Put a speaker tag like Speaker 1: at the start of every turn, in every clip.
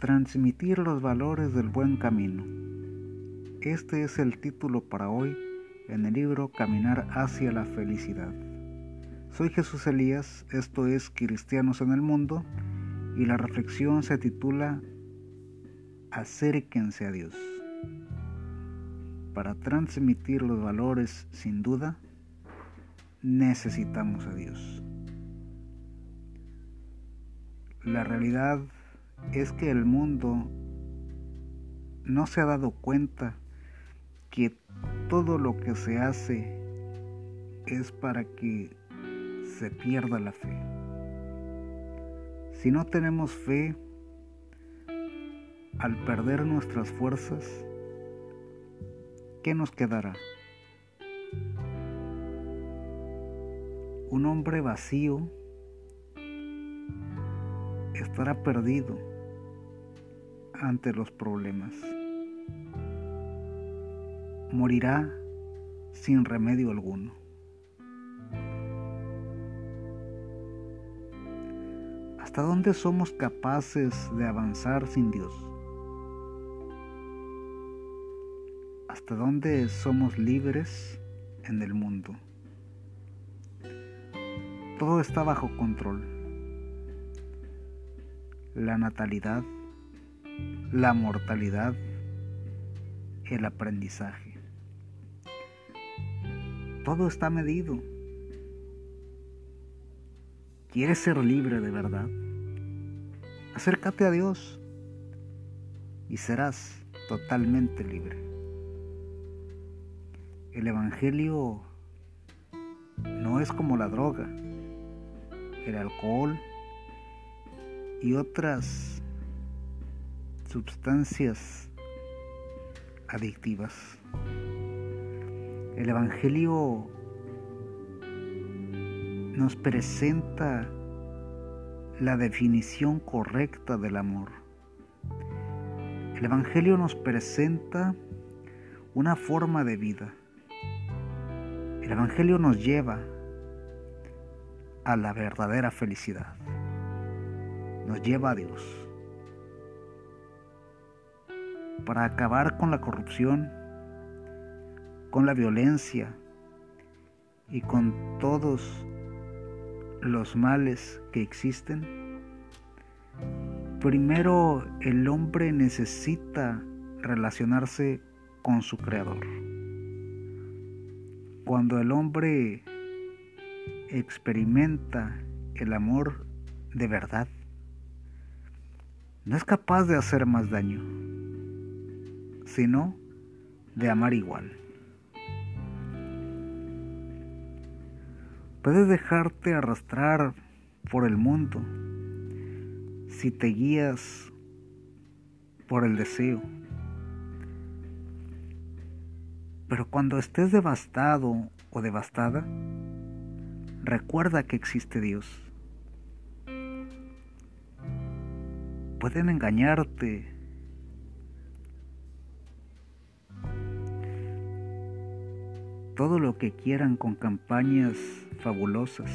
Speaker 1: Transmitir los valores del buen camino. Este es el título para hoy en el libro Caminar hacia la felicidad. Soy Jesús Elías, esto es Cristianos en el Mundo y la reflexión se titula Acérquense a Dios. Para transmitir los valores, sin duda, necesitamos a Dios. La realidad es que el mundo no se ha dado cuenta que todo lo que se hace es para que se pierda la fe. Si no tenemos fe, al perder nuestras fuerzas, ¿qué nos quedará? Un hombre vacío estará perdido ante los problemas. Morirá sin remedio alguno. ¿Hasta dónde somos capaces de avanzar sin Dios? ¿Hasta dónde somos libres en el mundo? Todo está bajo control. La natalidad la mortalidad, el aprendizaje. Todo está medido. ¿Quieres ser libre de verdad? Acércate a Dios y serás totalmente libre. El Evangelio no es como la droga, el alcohol y otras sustancias adictivas. El Evangelio nos presenta la definición correcta del amor. El Evangelio nos presenta una forma de vida. El Evangelio nos lleva a la verdadera felicidad. Nos lleva a Dios para acabar con la corrupción, con la violencia y con todos los males que existen, primero el hombre necesita relacionarse con su creador. Cuando el hombre experimenta el amor de verdad, no es capaz de hacer más daño sino de amar igual. Puedes dejarte arrastrar por el mundo si te guías por el deseo. Pero cuando estés devastado o devastada, recuerda que existe Dios. Pueden engañarte todo lo que quieran con campañas fabulosas.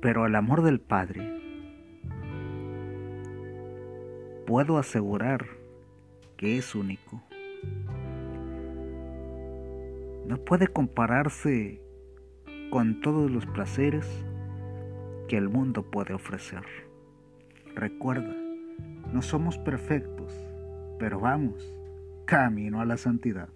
Speaker 1: Pero el amor del Padre, puedo asegurar que es único. No puede compararse con todos los placeres que el mundo puede ofrecer. Recuerda, no somos perfectos, pero vamos camino a la santidad.